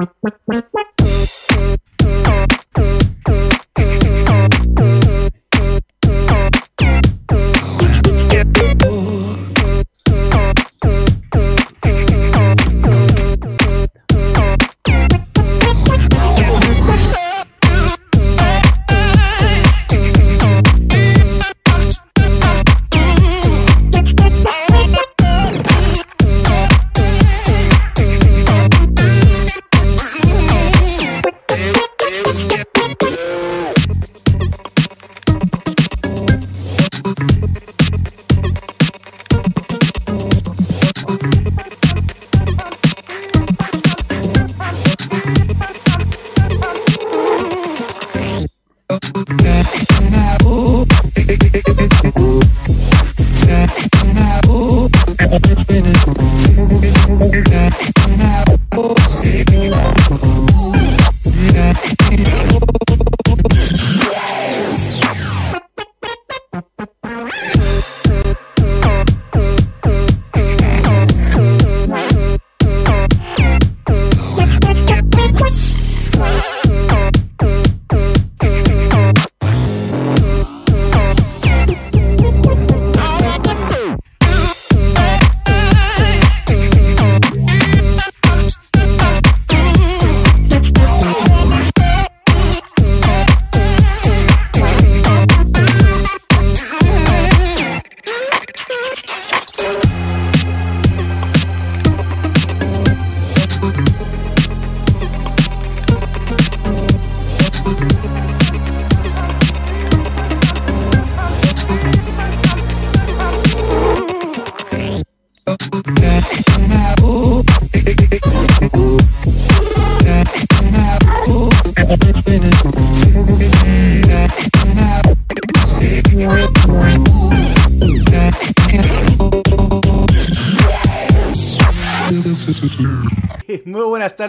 Muy buenas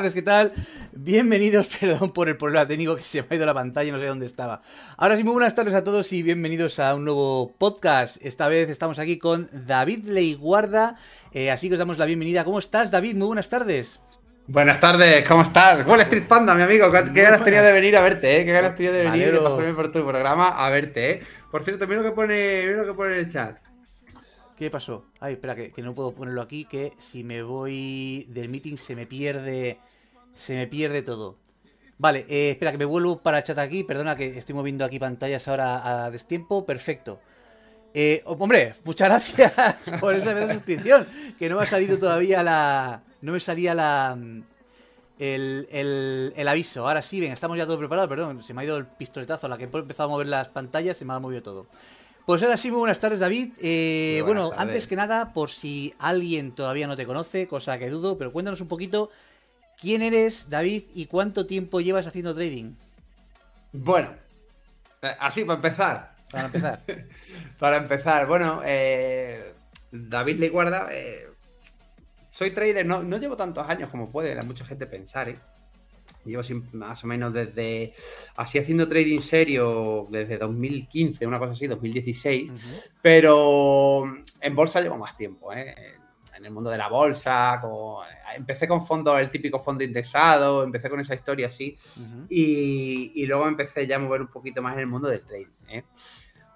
tardes, ¿qué tal? Bienvenidos, perdón por el problema técnico que se me ha ido la pantalla, no sé dónde estaba. Ahora sí, muy buenas tardes a todos y bienvenidos a un nuevo podcast. Esta vez estamos aquí con David Leiguarda, eh, así que os damos la bienvenida. ¿Cómo estás, David? Muy buenas tardes. Buenas tardes, ¿cómo estás? Wall Street Panda, mi amigo. Qué, ganas tenía de venir a verte, ¿eh? Qué ganas tenía de venir de pasarme por tu programa a verte, ¿eh? Por cierto, mira lo que pone, mira lo que pone en el chat. ¿Qué pasó? Ay, espera, que, no puedo ponerlo aquí, que si me voy del meeting se me pierde. Se me pierde todo. Vale, eh, espera, que me vuelvo para el chat aquí. Perdona que estoy moviendo aquí pantallas ahora a destiempo. Perfecto. Eh, hombre, muchas gracias por esa suscripción. Que no me ha salido todavía la. No me salía la. El, el, el, aviso. Ahora sí, ven, estamos ya todo preparado. Perdón, se me ha ido el pistoletazo. A la que he empezado a mover las pantallas, se me ha movido todo. Pues ahora sí, muy buenas tardes, David. Eh, bueno, antes que nada, por si alguien todavía no te conoce, cosa que dudo, pero cuéntanos un poquito quién eres, David, y cuánto tiempo llevas haciendo trading. Bueno, eh, así para empezar. Para empezar. para empezar, bueno, eh, David Leguarda, eh, soy trader, no, no llevo tantos años como puede la mucha gente pensar, ¿eh? Llevo más o menos desde, así haciendo trading serio, desde 2015, una cosa así, 2016, pero en bolsa llevo más tiempo, ¿eh? En el mundo de la bolsa, empecé con fondos, el típico fondo indexado, empecé con esa historia así, y, luego empecé ya a mover un poquito más en el mundo del trading. ¿eh?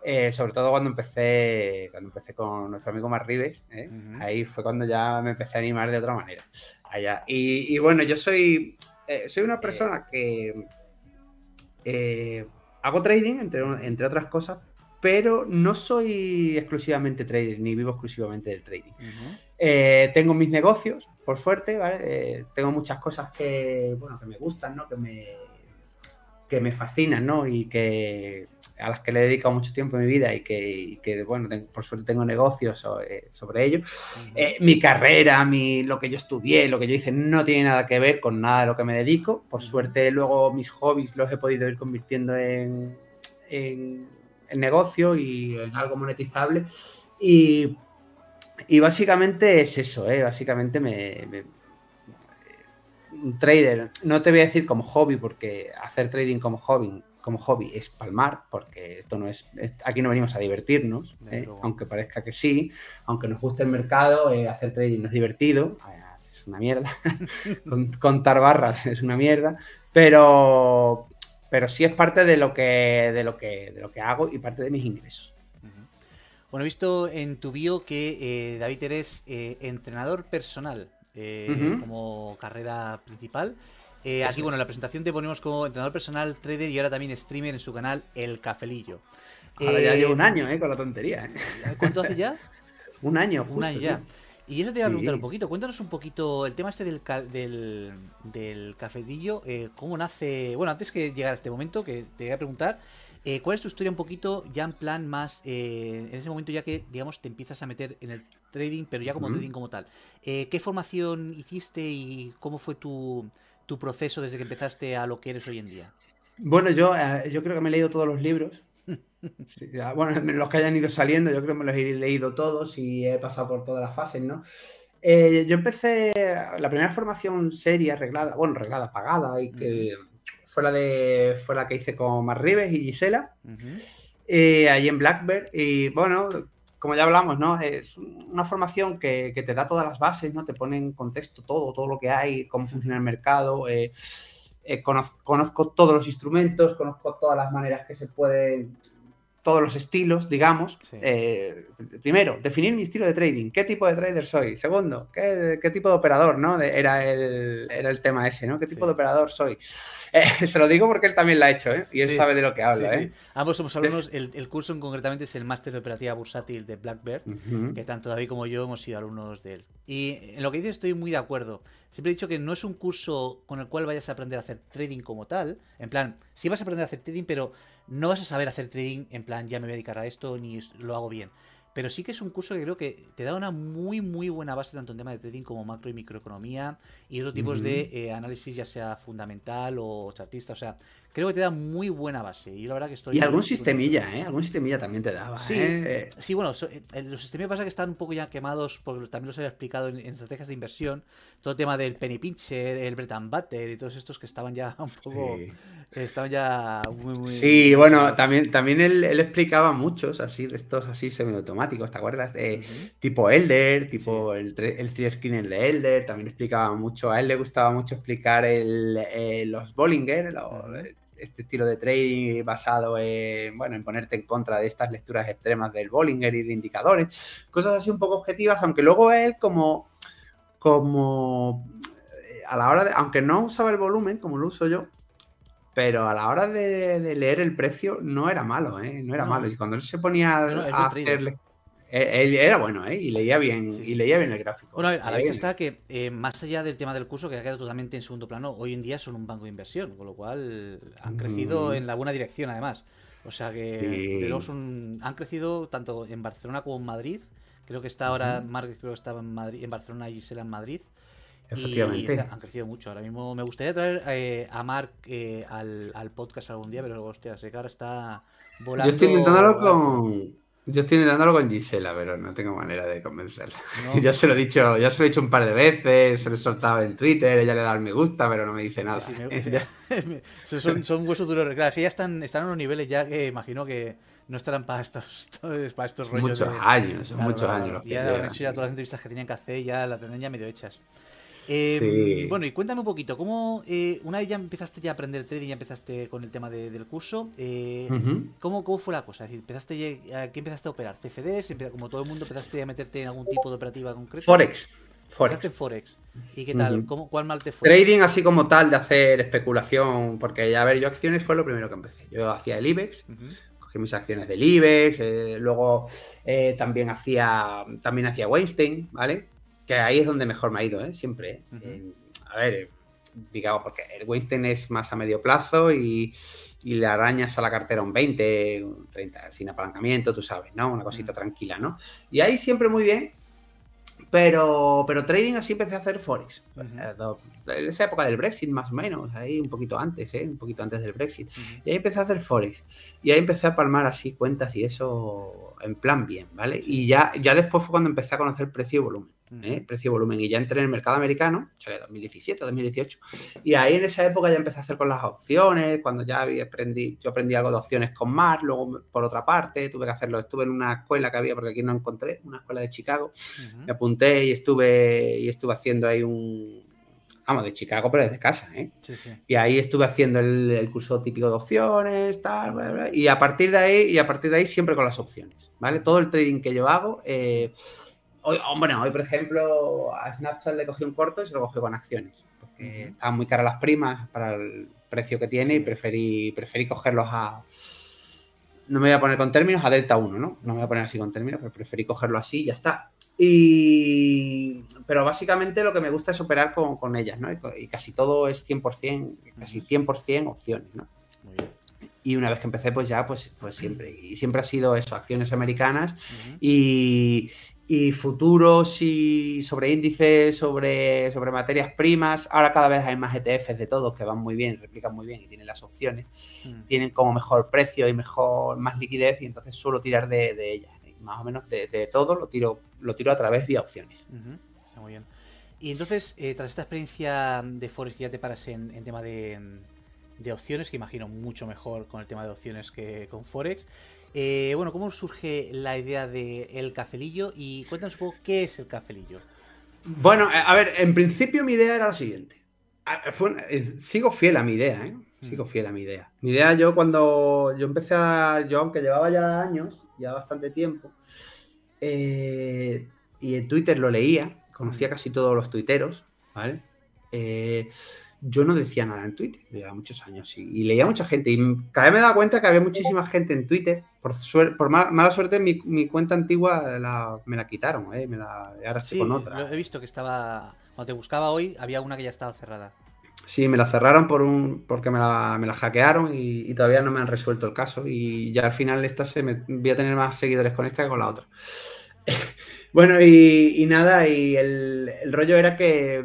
Eh, sobre todo cuando empecé, cuando empecé con nuestro amigo Marribes, ¿eh? ahí fue cuando ya me empecé a animar de otra manera. Allá. y bueno, yo soy, eh, soy una persona que hago trading, entre, entre otras cosas, pero no soy exclusivamente trader, ni vivo exclusivamente del trading. Eh, tengo mis negocios, por suerte, ¿vale? tengo muchas cosas que, bueno, que me gustan, ¿no? Que me, que me fascinan, ¿no? Y que a las que le he dedicado mucho tiempo en mi vida y que, bueno, por suerte tengo negocios eh, sobre, ello. Eh, mi carrera, mi, lo que yo estudié, lo que yo hice, no tiene nada que ver con nada de lo que me dedico. Por suerte, luego mis hobbies los he podido ir convirtiendo en, en, negocio y en algo monetizable. Y, básicamente es eso, ¿eh? Básicamente me, un trader, no te voy a decir como hobby, porque hacer trading como hobby como hobby es palmar, porque esto no es, aquí no venimos a divertirnos, ¿eh? aunque parezca que sí, aunque nos guste el mercado, eh, hacer trading no es divertido, es una mierda. Contar barras es una mierda. Pero, pero sí es parte de lo que, de lo que, de lo que hago y parte de mis ingresos. Bueno, he visto en tu bio que eh, David eres eh, entrenador personal eh, como carrera principal. aquí, bueno, en la presentación te ponemos como entrenador personal, trader y ahora también streamer en su canal El Cafelillo. Ahora ya llevo un año, ¿eh? Con la tontería. ¿Cuánto hace ya? un año. un año ya. Y eso te iba a preguntar un poquito. Cuéntanos un poquito el tema este del, del, del cafetillo. ¿Cómo nace? Bueno, antes que llegar a este momento, que te voy a preguntar. Eh, ¿Cuál es tu historia un poquito ya en plan más, eh, en ese momento ya que, digamos, te empiezas a meter en el trading, pero ya como trading como tal? Eh, ¿Qué formación hiciste y cómo fue tu, proceso desde que empezaste a lo que eres hoy en día? Bueno, yo, yo creo que me he leído todos los libros. bueno, los que hayan ido saliendo, yo creo que me los he leído todos y he pasado por todas las fases, ¿no? yo empecé la primera formación seria, arreglada, bueno, arreglada, pagada y que fue la de fue la que hice con Mar Rives y Gisela, eh, allí en Blackbird. Y bueno, como ya hablamos, ¿no? Es una formación que, te da todas las bases, ¿no? Te pone en contexto todo, todo lo que hay, cómo funciona el mercado. Eh, eh, conozco, conozco, todos los instrumentos, conozco todas las maneras que se pueden todos los estilos, digamos. Eh, primero, definir mi estilo de trading. ¿Qué tipo de trader soy? Segundo, ¿qué, tipo de operador? ¿no? Era, el, era el tema ese, ¿no? ¿Qué tipo de operador soy? Eh, se lo digo porque él también lo ha hecho, ¿eh? Y él sabe de lo que habla, ¿eh? Ambos somos alumnos, el, curso en concretamente es el máster de operativa bursátil de Blackbird, que tanto David como yo hemos sido alumnos de él. Y en lo que dices estoy muy de acuerdo. Siempre he dicho que no es un curso con el cual vayas a aprender a hacer trading como tal. En plan, sí vas a aprender a hacer trading, pero no vas a saber hacer trading en plan, ya me voy a dedicar a esto, ni lo hago bien. Pero sí que es un curso que creo que te da una muy, muy buena base tanto en tema de trading como macro y microeconomía y otros tipos de eh, análisis, ya sea fundamental o chartista. O sea, creo que te da muy buena base. Y la verdad que estoy. Y algún sistemilla, ¿eh? Algún sistemilla también te daba. Sí, ¿eh? sí bueno, eh, los sistemillas pasa que están un poco ya quemados, porque también los había explicado en, estrategias de inversión. Todo el tema del penny pincher, el Breton Butter y todos estos que estaban ya un poco. Estaban ya muy, muy. Sí, bueno, también, también él, explicaba muchos así, de estos así semiautomáticos, ¿te acuerdas? De tipo Elder, tipo el, el three screener de Elder, también explicaba mucho. A él le gustaba mucho explicar el, eh, los Bollinger, los este estilo de trading basado en, bueno, en ponerte en contra de estas lecturas extremas del Bollinger y de indicadores, cosas así un poco objetivas, aunque luego él como, como eh, a la hora de, aunque no usaba el volumen como lo uso yo, pero a la hora de, leer el precio no era malo, ¿eh? No era malo. Y cuando él se ponía a hacerle él era bueno, ¿eh? Y leía bien, y leía bien el gráfico. Bueno, a, la vista está que, eh, más allá del tema del curso, que ha quedado totalmente en segundo plano, hoy en día son un banco de inversión, con lo cual han crecido mm. en la buena dirección, además. O sea que son, han crecido tanto en Barcelona como en Madrid. Creo que está ahora, Mark creo que estaba en Madrid, en Barcelona y Gisela en Madrid. Efectivamente. Y han crecido mucho. Ahora mismo me gustaría traer eh, a Mark eh, al, al, podcast algún día, pero hostia, ese cara está volando. Yo estoy intentándolo con yo estoy intentándolo con Gisela, pero no tengo manera de convencerla. ya se lo he dicho, ya se lo he dicho un par de veces, se lo he soltado en Twitter, ella le da el me gusta, pero no me dice nada. son, son, huesos duros. Claro, que ya están, están a unos niveles ya que imagino que no estarán para estos, para estos rollos. Muchos años, muchos años. ya, ya todas las entrevistas que tenían que hacer, ya las tenían ya medio hechas. Em, bueno, y cuéntame un poquito, ¿cómo eh, una vez ya empezaste ya a aprender trading, ya empezaste con el tema del curso, eh, ¿cómo, fue la cosa? Es decir, empezaste ¿qué empezaste a operar? ¿CFDs? Como todo el mundo, empezaste a meterte en algún tipo de operativa concreta. Forex. Forex. Forex. ¿Y qué tal? ¿Cuál mal te fue? Trading así como tal de hacer especulación, porque a ver, yo acciones fue lo primero que empecé. Yo hacía el IBEX, cogí mis acciones del IBEX, eh, luego también hacía también hacía Weinstein, ¿vale? Que ahí es donde mejor me ha ido, ¿eh? Siempre. ¿eh? a ver, digamos, porque el Weinstein es más a medio plazo y, le arañas a la cartera un 20, un 30, sin apalancamiento, tú sabes, ¿no? Una cosita tranquila, ¿no? Y ahí siempre muy bien, pero, pero trading así empecé a hacer Forex. En esa época del Brexit, más o menos, ahí un poquito antes, ¿eh? Un poquito antes del Brexit. Y ahí empecé a hacer Forex. Y ahí empecé a palmar así cuentas y eso en plan bien, ¿vale? Y ya, ya después fue cuando empecé a conocer precio y volumen. ¿Eh? precio volumen. Y ya entré en el mercado americano, 2017, 2018. Y ahí en esa época ya empecé a hacer con las opciones, cuando ya aprendí, yo aprendí algo de opciones con Mar, luego por otra parte tuve que hacerlo. Estuve en una escuela que había, porque aquí no encontré, una escuela de Chicago. Me apunté y estuve, y estuve haciendo ahí un, vamos, de Chicago, pero desde casa, ¿eh? Sí, sí. Y ahí estuve haciendo el, curso típico de opciones, tal, y a partir de ahí, y a partir de ahí siempre con las opciones, ¿vale? Todo el trading que yo hago, eh, hoy, hombre, hoy por ejemplo a Snapchat le cogí un corto y se lo cogí con acciones, porque estaban muy caras las primas para el precio que tiene y preferí, preferí cogerlos a, no me voy a poner con términos, a Delta 1, ¿no? No me voy a poner así con términos, pero preferí cogerlo así y ya está. Y, pero básicamente lo que me gusta es operar con, ellas, ¿no? Y, casi todo es 100%, casi 100% opciones, ¿no? Y una vez que empecé, pues ya, pues, pues siempre. Y siempre ha sido eso, acciones americanas y, futuros y sobre índices, sobre, sobre materias primas. Ahora cada vez hay más ETFs de todos que van muy bien, replican muy bien y tienen las opciones. Tienen como mejor precio y mejor, más liquidez y entonces suelo tirar de, de ellas más o menos de, todo lo tiro, lo tiro a través de opciones. muy bien. Y entonces, eh, tras esta experiencia de Forex que ya te paras en, tema de, opciones, que imagino mucho mejor con el tema de opciones que con Forex, eh, bueno, ¿cómo surge la idea de el cafelillo? Y cuéntanos un poco qué es el cafelillo. Bueno, a ver, en principio mi idea era la siguiente. sigo fiel a mi idea, ¿eh? Sigo fiel a mi idea. Mi idea, yo cuando yo empecé a. Yo, aunque llevaba ya años, ya bastante tiempo. Eh, y en Twitter lo leía, conocía casi todos los tuiteros, ¿vale? Eh, yo no decía nada en Twitter, llevaba muchos años y, leía mucha gente. Y cada vez me daba cuenta que había muchísima gente en Twitter. Por, por mala, suerte, mi, cuenta antigua me la quitaron, ¿eh? me la, ahora estoy con otra. he visto que estaba. Cuando te buscaba hoy, había una que ya estaba cerrada. Sí, me la cerraron por un, porque me la, me la hackearon y, todavía no me han resuelto el caso. Y ya al final esta se me, voy a tener más seguidores con esta que con la otra. bueno, y, nada, y el, rollo era que,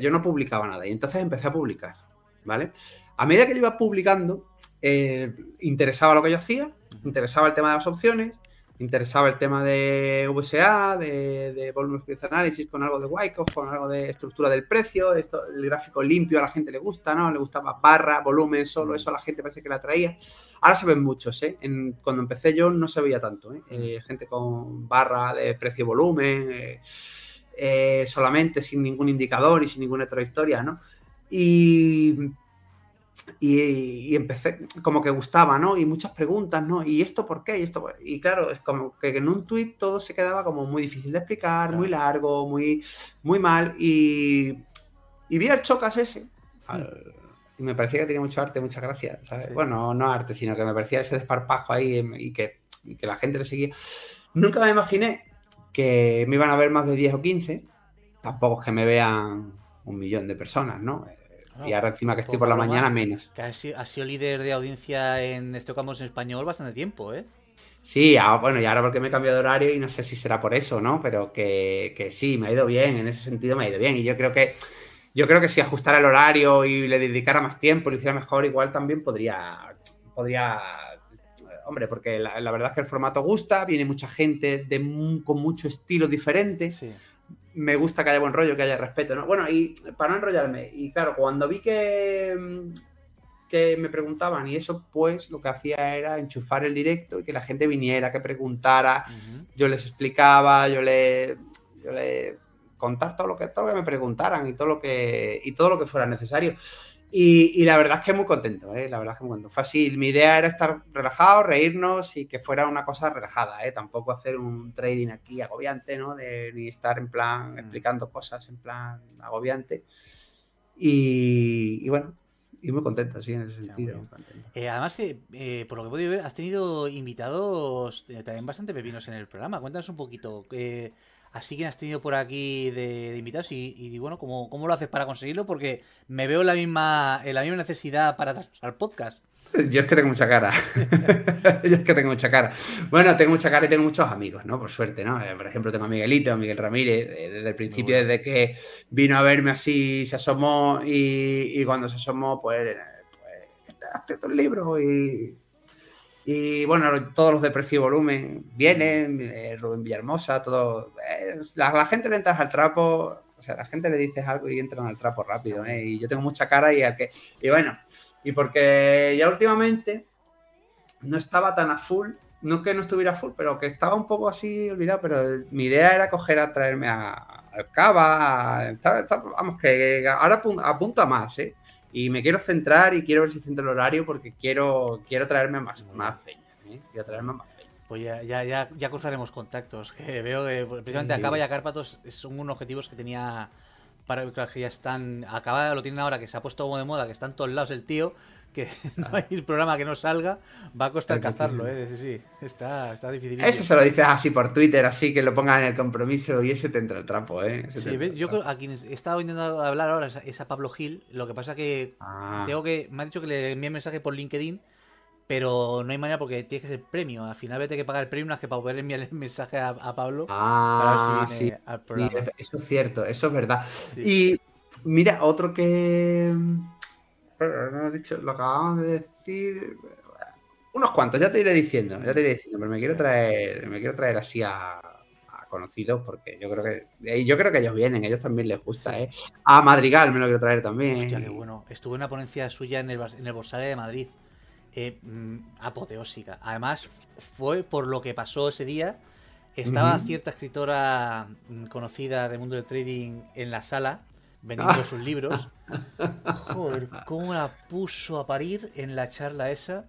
yo no publicaba nada. Y entonces empecé a publicar, ¿vale? A medida que yo iba publicando, eh, interesaba lo que yo hacía, interesaba el tema de las opciones, interesaba el tema de VSA, de, de Volume Analysis con algo de Wyckoff, con algo de estructura del precio, esto, el gráfico limpio a la gente le gusta, ¿no? Le gustaba barra, volumen, solo eso a la gente parece que la traía. Ahora se ven muchos, ¿eh? cuando empecé yo no se veía tanto, ¿eh? eh gente con barra de precio-volumen, eh, eh, solamente sin ningún indicador y sin ninguna otra historia, ¿no? Y y, empecé, como que gustaba, ¿no? Y muchas preguntas, ¿no? ¿Y esto por qué? Y, esto, y claro, es como que en un tuit todo se quedaba como muy difícil de explicar, muy largo, muy, muy mal. Y, y vi al Chocas ese. y me parecía que tenía mucho arte, muchas gracias. ¿sabes? Bueno, no arte, sino que me parecía ese desparpajo ahí y que, y que la gente le seguía. Nunca me imaginé que me iban a ver más de 10 o 15. Tampoco es que me vean un millón de personas, ¿no? y ahora encima que estoy por la mañana, menos. Que has sido, líder de audiencia en Estocamos en español bastante tiempo, ¿eh? Sí, bueno, y ahora porque me he cambiado de horario y no sé si será por eso, ¿no? Pero que, que, sí, me ha ido bien, en ese sentido me ha ido bien. Y yo creo que yo creo que si ajustara el horario y le dedicara más tiempo, lo hiciera mejor, igual también podría. podría hombre, porque la, verdad es que el formato gusta, viene mucha gente de, con mucho estilo diferente. Sí me gusta que haya buen rollo, que haya respeto, ¿no? Bueno, y para no enrollarme, y claro, cuando vi que, mm, que me preguntaban y eso, pues lo que hacía era enchufar el directo y que la gente viniera, que preguntara, yo les explicaba, yo le, yo le contar todo lo que todo lo que me preguntaran y todo lo que y todo lo que fuera necesario. Y, la verdad es que muy contento, ¿eh? La verdad es que muy contento. Fácil. Mi idea era estar relajado, reírnos y que fuera una cosa relajada, ¿eh? Tampoco hacer un trading aquí agobiante, ¿no? De, ni estar en plan mm. explicando cosas en plan agobiante. Y, bueno, y muy contento, sí, en ese sentido. Eh, además, eh, por lo que he podido ver, has tenido invitados eh, también bastante pepinos en el programa. Cuéntanos un poquito. Así que has tenido por aquí de, invitados y, bueno, ¿cómo, ¿cómo, lo haces para conseguirlo? Porque me veo la misma, en la misma necesidad para al podcast. Yo es que tengo mucha cara. Yo es que tengo mucha cara. Bueno, tengo mucha cara y tengo muchos amigos, ¿no? Por suerte, ¿no? Eh, por ejemplo, tengo a Miguelito, a Miguel Ramírez, eh, desde el principio, desde que vino a verme así, se asomó y, cuando se asomó, pues, pues has escrito un libro y Y bueno, todos los de precio y volumen vienen, eh, Rubén Villahermosa, todo. eh, la, gente le entras al trapo, o sea, la gente le dices algo y entran al trapo rápido, ¿eh? Y yo tengo mucha cara y al que. Y bueno, y porque ya últimamente no estaba tan a full, no que no estuviera a full, pero que estaba un poco así olvidado, pero mi idea era coger a traerme a, al Cava, a- estaba- vamos, que ahora apun- apunto a más, ¿eh? Y me quiero centrar y quiero ver si centro el horario porque quiero, quiero traerme más, más peña, ¿eh? Quiero traerme más peña. Pues ya, ya, ya, ya cruzaremos contactos. Que veo que precisamente Sí. Acaba y Acárpatos son unos objetivos que tenía para que ya están. Acaba lo tienen ahora, que se ha puesto como de moda, que está en todos lados el tío, que no hay programa que no salga, va a costar cazarlo, eh. Sí, sí, está, está difícil. Eso se lo dices así por Twitter, así que lo pongan en el compromiso y ese te entra el trapo, ¿eh? Ese Sí, ¿ves? el yo creo a quien he estado intentando hablar ahora es a- Pablo Gil. Lo que pasa que Ah. tengo que. Me ha dicho que le envíe mensaje por LinkedIn, pero no hay manera porque tiene que ser premio. Al final vete que pagar el premio más que para poder enviarle el mensaje a, a Pablo Ah, para ver si sí. viene al Sí, programa. eso es cierto, eso es verdad. Sí. Y mira, otro que. Pero no he dicho, lo acabamos de decir. Unos cuantos, ya te iré diciendo, ya te iré diciendo, pero me quiero traer, me quiero traer así a, a conocidos porque yo creo que eh, yo creo que ellos vienen, a ellos también les gusta, ¿eh? A Madrigal me lo quiero traer también. Hostia, qué bueno. Estuve en una ponencia suya en el, en el Borsaria de Madrid. eh, mm, apoteósica. Además, fue por lo que pasó ese día. Estaba cierta escritora mm, conocida del mundo del trading en la sala, vendiendo sus libros. Joder, cómo la puso a parir en la charla esa.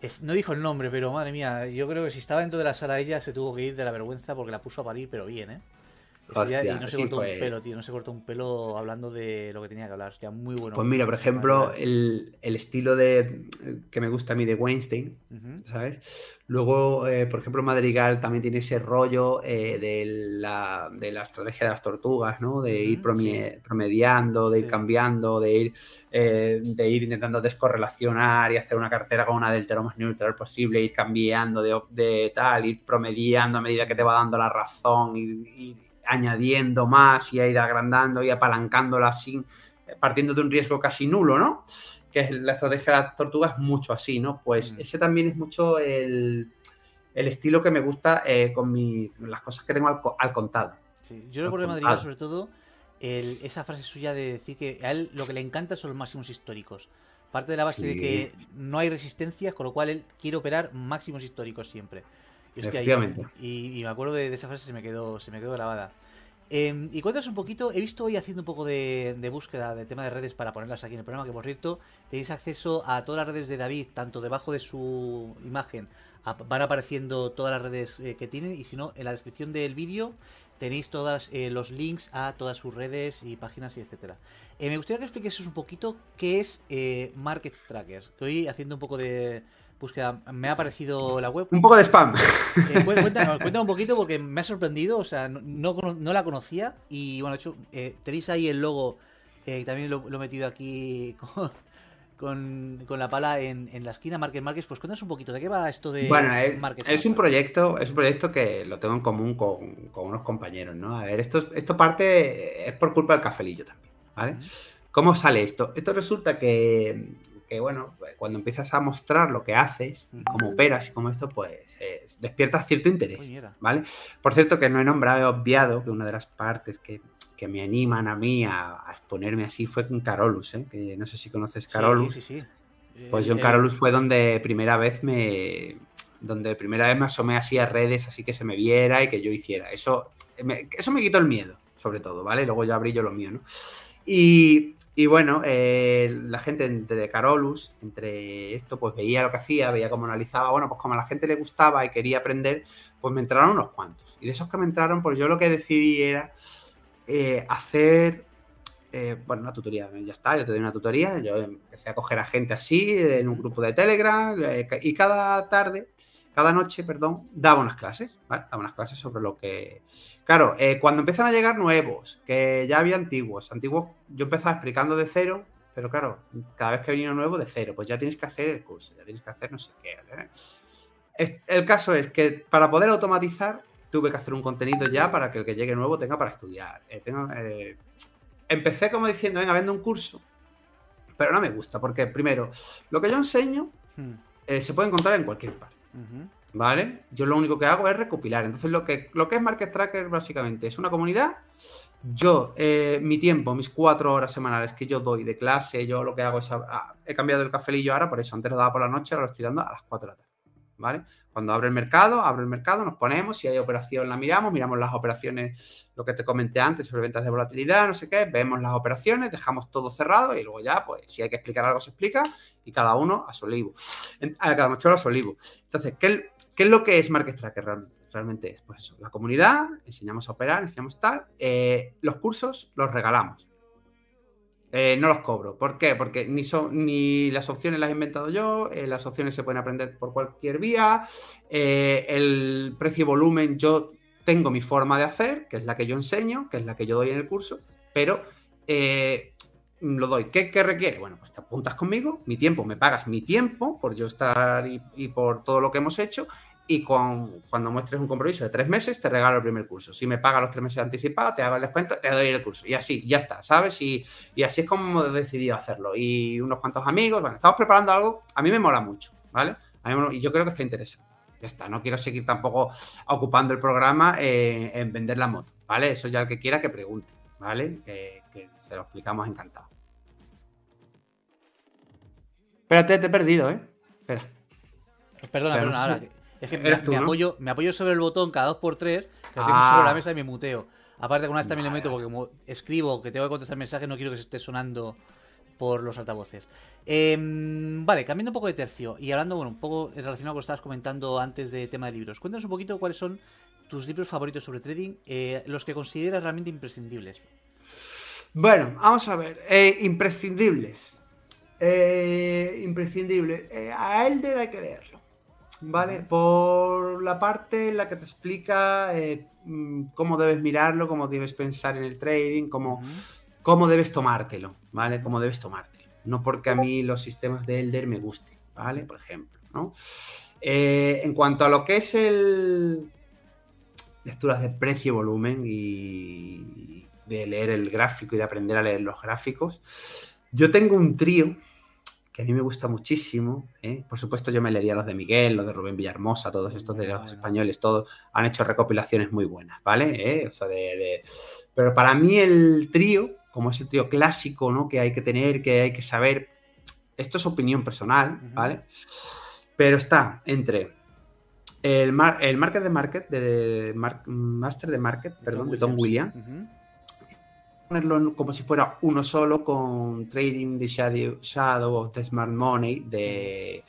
Es- no dijo el nombre, pero madre mía, yo creo que si estaba dentro de la sala ella se tuvo que ir de la vergüenza porque la puso a parir, pero bien, ¿eh? Día- y Hostia, no se sí, cortó pues. un pelo, tío, no se cortó un pelo hablando de lo que tenía que hablar. Hostia, muy bueno. Pues mira, por ejemplo, el, el estilo de que me gusta a mí de Weinstein, Ujú. ¿sabes? Luego, eh, por ejemplo, Madrigal también tiene ese rollo eh, de, la, de la estrategia de las tortugas, ¿no? De ir Ujú, promie- promediando, de ir Sí. cambiando, de ir, eh, de ir intentando descorrelacionar y hacer una cartera con una delta lo más neutral posible, ir cambiando de, de tal, ir promediando a medida que te va dando la razón, ir, ir añadiendo más y a ir agrandando y apalancándola sin, partiendo de un riesgo casi nulo, ¿no? que es la estrategia de las tortugas, mucho así, ¿no? Pues Mm. ese también es mucho el, el estilo que me gusta eh, con mi, las cosas que tengo al, al contado. Sí, Yo recuerdo de Madrid sobre todo el- esa frase suya de decir que a él lo que le encanta son los máximos históricos. Parte de la base de que no hay resistencias, con lo cual él quiere operar máximos históricos siempre. Y, hostia, y- Efectivamente. y, y me acuerdo de, de esa frase, se me quedó, se me quedó grabada. Eh, y cuéntanos un poquito, he visto hoy haciendo un poco de, de búsqueda del tema de redes para ponerlas aquí en el programa, que por cierto, tenéis acceso a todas las redes de David, tanto debajo de su imagen, van apareciendo todas las redes eh, que tiene, y si no, en la descripción del vídeo tenéis todos los links a todas sus redes y páginas y etcétera. Eh, me gustaría que expliqueses un poquito qué es eh, Market Tracker. Estoy haciendo un poco de búsqueda, me ha aparecido la web. Un poco de spam. Eh, cu- cuéntame, cuéntame un poquito porque me ha sorprendido, o sea, no, la conocía y bueno, de hecho, eh, tenéis ahí el logo, eh, también lo, lo he metido aquí con, con, con la pala en, en la esquina, Market Markets, pues cuéntanos un poquito, ¿de qué va esto de Bueno, es, Market es un proyecto, es un proyecto que lo tengo en común con, con unos compañeros, ¿no? A ver, esto, esto parte, es por culpa del cafelillo también. ¿Cómo sale esto? Esto resulta que, que, bueno, cuando empiezas a mostrar lo que haces, cómo operas y cómo esto, pues eh, despiertas cierto interés, Uy. ¿vale? Por cierto, que no he nombrado, he obviado que una de las partes que, que me animan a mí a, a exponerme así fue con Carolus, ¿eh? Que no sé si conoces Carolus. Sí, sí, sí. Pues Eh, yo en eh, Carolus fue donde primera vez me. Donde primera vez me asomé así a redes, así que se me viera y que yo hiciera. Eso me, eso me quitó el miedo, sobre todo, ¿vale? Luego ya abrí yo lo mío, ¿no? Y, y bueno, eh, la gente entre Carolus, entre esto, pues veía lo que hacía, veía cómo analizaba. Bueno, pues como a la gente le gustaba y quería aprender, pues me entraron unos cuantos. Y de esos que me entraron, pues yo lo que decidí era eh, hacer eh, bueno, una tutoría, ya está, yo te doy una tutoría, yo empecé a coger a gente así en un grupo de Telegram y cada tarde, cada noche, perdón, daba unas clases, ¿vale? Daba unas clases sobre lo que... Claro, eh, cuando empiezan a llegar nuevos, que ya había antiguos, antiguos, yo empezaba explicando de cero, pero claro, cada vez que venía uno nuevo de cero, pues ya tienes que hacer el curso, ya tienes que hacer no sé qué. ¿vale? Es- El caso es que para poder automatizar tuve que hacer un contenido ya para que el que llegue nuevo tenga para estudiar. eh, eh, empecé como diciendo, venga, vendo un curso, pero no me gusta, porque primero, lo que yo enseño hmm, se puede encontrar en cualquier parte. ¿Vale? Yo lo único que hago es recopilar. Entonces, lo que, lo que es Market Tracker básicamente es una comunidad. Yo, eh, mi tiempo, mis cuatro horas semanales que yo doy de clase, yo lo que hago es. Ah, he cambiado el cafelillo ahora, por eso antes lo daba por la noche, ahora lo estoy dando a las 4 de la tarde. ¿Vale? Cuando abre el mercado, abre el mercado, nos ponemos, si hay operación la miramos, miramos las operaciones, lo que te comenté antes sobre ventas de volatilidad, no sé qué, vemos las operaciones, dejamos todo cerrado y luego ya, pues si hay que explicar algo se explica y cada uno a su olivo, a cada mochuelo a su olivo. Entonces, ¿qué, es lo que es Market Tracker realmente? Es, pues eso, la comunidad, enseñamos a operar, enseñamos tal, eh, los cursos los regalamos. Eh, no los cobro. ¿Por qué? Porque ni, son, ni las opciones las he inventado yo, eh, las opciones se pueden aprender por cualquier vía, el precio y volumen yo tengo mi forma de hacer, que es la que yo enseño, que es la que yo doy en el curso, pero lo doy. ¿Qué, requiere? Bueno, pues te apuntas conmigo, mi tiempo, me pagas mi tiempo por yo estar y por todo lo que hemos hecho, y con, cuando muestres un compromiso de tres meses, te regalo el primer curso. Si me pagas los tres meses anticipados, te hago el descuento, te doy el curso. Y así, ya está, ¿sabes? Y, así es como he decidido hacerlo. Y unos cuantos amigos, bueno, estamos preparando algo, a mí me mola mucho, ¿vale? y yo creo que está interesante. Ya está, no quiero seguir tampoco ocupando el programa en vender la moto, ¿vale? Eso ya el que quiera que pregunte, ¿vale? Que, se lo explicamos encantado. Espérate, te he perdido, ¿eh? Espera. Perdona, perdona, ahora. Es que me, apoyo, me apoyo sobre el botón cada dos por tres, que ah. sobre la mesa y me muteo. Aparte, con una vez también le meto porque como escribo que tengo que contestar mensajes, no quiero que se esté sonando por los altavoces. Em, vale, cambiando un poco de tercio y hablando, bueno, un poco relacionado con lo que estabas comentando antes de tema de libros. Cuéntanos un poquito cuáles son tus libros favoritos sobre trading, eh, los que consideras realmente imprescindibles. Bueno, vamos a ver, eh, imprescindibles. Eh, imprescindible. a Elder hay que leerlo. ¿vale? Por la parte en la que te explica eh, mm, cómo debes mirarlo, cómo debes pensar en el trading, cómo, cómo debes tomártelo, ¿vale? Cómo debes tomártelo. No porque a mí los sistemas de Elder me gusten, ¿vale? Por ejemplo, ¿no? Eh, en cuanto a lo que es el lecturas de precio y volumen y de leer el gráfico y de aprender a leer los gráficos, yo tengo un trío que a mí me gusta muchísimo. ¿eh? Por supuesto, yo me leería los de Miguel, los de Rubén Villarmosa, todos estos de los españoles, todos han hecho recopilaciones muy buenas, ¿vale? ¿Eh? Pero para mí el trío, como es el trío clásico, ¿no? Que hay que tener, que hay que saber, esto es opinión personal, ¿vale? Pero está entre el, el Market de Market, de, Master de Market, perdón, de Tom Williams ponerlo como si fuera uno solo con Trading the Shadow, of the Smart Money de,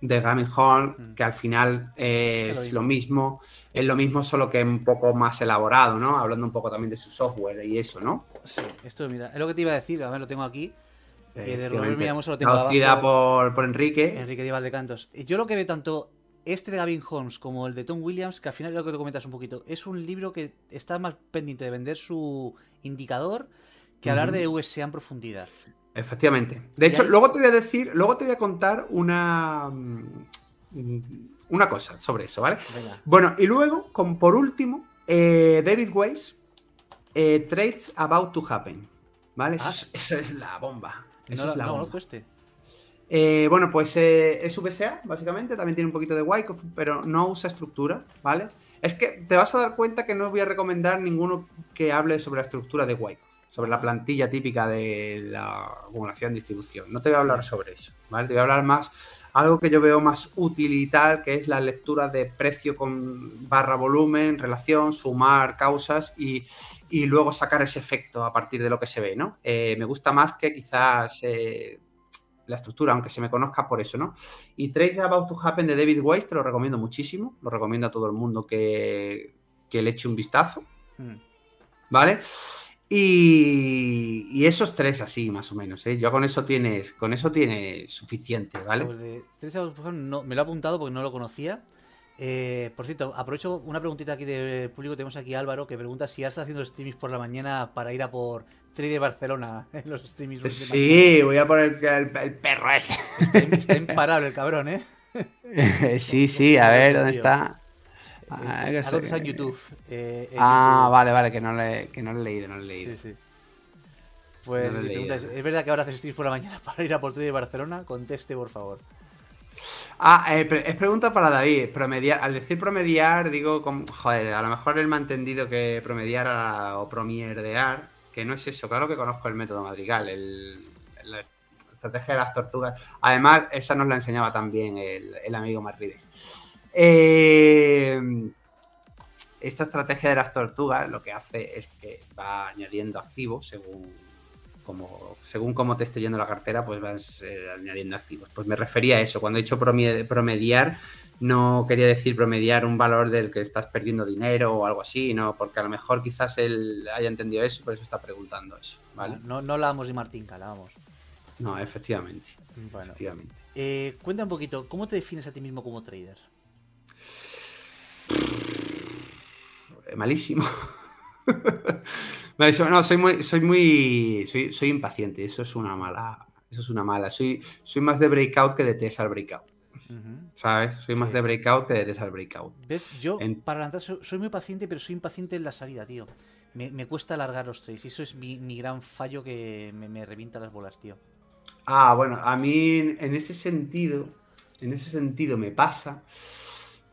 de Gavin Hall, mm. que al final es lo mismo, es lo mismo, solo que un poco más elaborado, ¿no? Hablando un poco también de su software y eso, ¿no? Sí, esto, mira, es lo que te iba a decir, a ver, lo tengo aquí. Eh, de Robert lo tengo abajo, por, por Enrique. Enrique Díaz de Cantos. Yo lo que veo tanto este de Gavin Holmes como el de Tom Williams, que al final es lo que te comentas un poquito, es un libro que está más pendiente de vender su indicador que hablar de USA en profundidad. Efectivamente. De hecho, luego te voy a decir, luego te voy a contar una mm, una cosa sobre eso, ¿vale? Bueno, y luego, con, por último, eh, David Weiss, eh, Trades About to Happen. ¿Vale? Eso, ah. es, la bomba. Eso es la bomba. Eh, bueno, pues eh, es VSA, básicamente, también tiene un poquito de Wyckoff, pero no usa estructura, ¿vale? Es que te vas a dar cuenta que no voy a recomendar ninguno que hable sobre la estructura de Wyckoff, sobre la plantilla típica de la acumulación distribución. No te voy a hablar sobre eso, ¿vale? Te voy a hablar más, algo que yo veo más útil y tal, que es la lectura de precio con barra volumen, relación, sumar causas y, luego sacar ese efecto a partir de lo que se ve, ¿no? Eh, me gusta más que quizás la estructura, aunque se me conozca por eso, ¿no? Y Trade About to Happen de David Weiss te lo recomiendo muchísimo, lo recomiendo a todo el mundo que, le eche un vistazo, hmm. ¿vale? Y, esos tres así, más o menos, ¿eh? Yo con eso tienes, con eso tienes suficiente, ¿vale? Pues no, me lo he apuntado porque no lo conocía. Eh, por cierto, aprovecho una preguntita aquí del público. Tenemos aquí a Álvaro que pregunta si estás haciendo streamings por la mañana para ir a por Trade Barcelona en los streamings. Sí, voy a poner el, perro ese. Está, imparable el cabrón, ¿eh? sí, sí, a ver, ¿dónde está? Ah, está en YouTube. Eh, ah, vale, vale, que no, le, que no le he leído, no le he leído. Sí, sí. Pues si preguntas, ¿es verdad que ahora haces streams por la mañana para ir a por Trade Barcelona? Conteste, por favor. Ah, eh, es pregunta para David. Al decir promediar, digo, joder, a lo mejor él me ha entendido que promediar o promierdear, que no es eso. Claro que conozco el método madrigal, la estrategia de las tortugas. Además, esa nos la enseñaba también el, amigo Marrides. Eh, esta estrategia de las tortugas lo que hace es que va añadiendo activos según como según cómo te esté yendo la cartera, pues vas eh, añadiendo activos. Pues me refería a eso. Cuando he dicho promediar, no quería decir promediar un valor del que estás perdiendo dinero o algo así, no, porque a lo mejor quizás él haya entendido eso, por eso está preguntando eso. ¿vale? No, no hablábamos de Martín vamos. No, efectivamente. Bueno, efectivamente. Eh, cuenta un poquito, ¿cómo te defines a ti mismo como trader? Malísimo. no, soy muy, soy muy, soy, impaciente. Eso es una mala, eso es una mala. Soy, soy más de breakout que de test al breakout. ¿Sabes? Soy más de breakout que de test al breakout. ¿Ves? Yo, para lanzar, soy, muy paciente, pero soy impaciente en la salida, tío. Me, cuesta alargar los trades. Y eso es mi, gran fallo que me, me revienta las bolas, tío. Ah, bueno, a mí en ese sentido, en ese sentido me pasa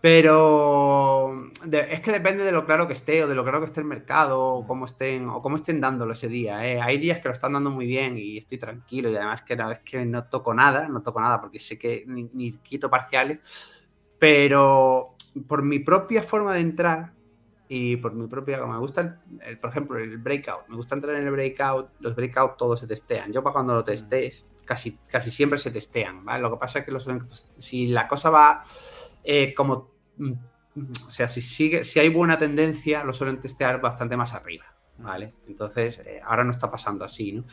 pero es que depende de lo claro que esté, o de lo claro que esté el mercado, o cómo estén, o cómo estén dándolo ese día. ¿eh? Hay días que lo están dando muy bien y estoy tranquilo, y además que no, es que no toco nada, no toco nada porque sé que ni, quito parciales, pero por mi propia forma de entrar y por mi propia, como me gusta, el, por ejemplo, el breakout, me gusta entrar en el breakout, los breakout todos se testean. Yo para cuando lo testes, casi, casi siempre se testean. Lo que pasa es que los, si la cosa va eh, como, mm, o sea, si sigue, si hay buena tendencia, lo suelen testear bastante más arriba, ¿vale? Entonces, eh, ahora no está pasando así, ¿no?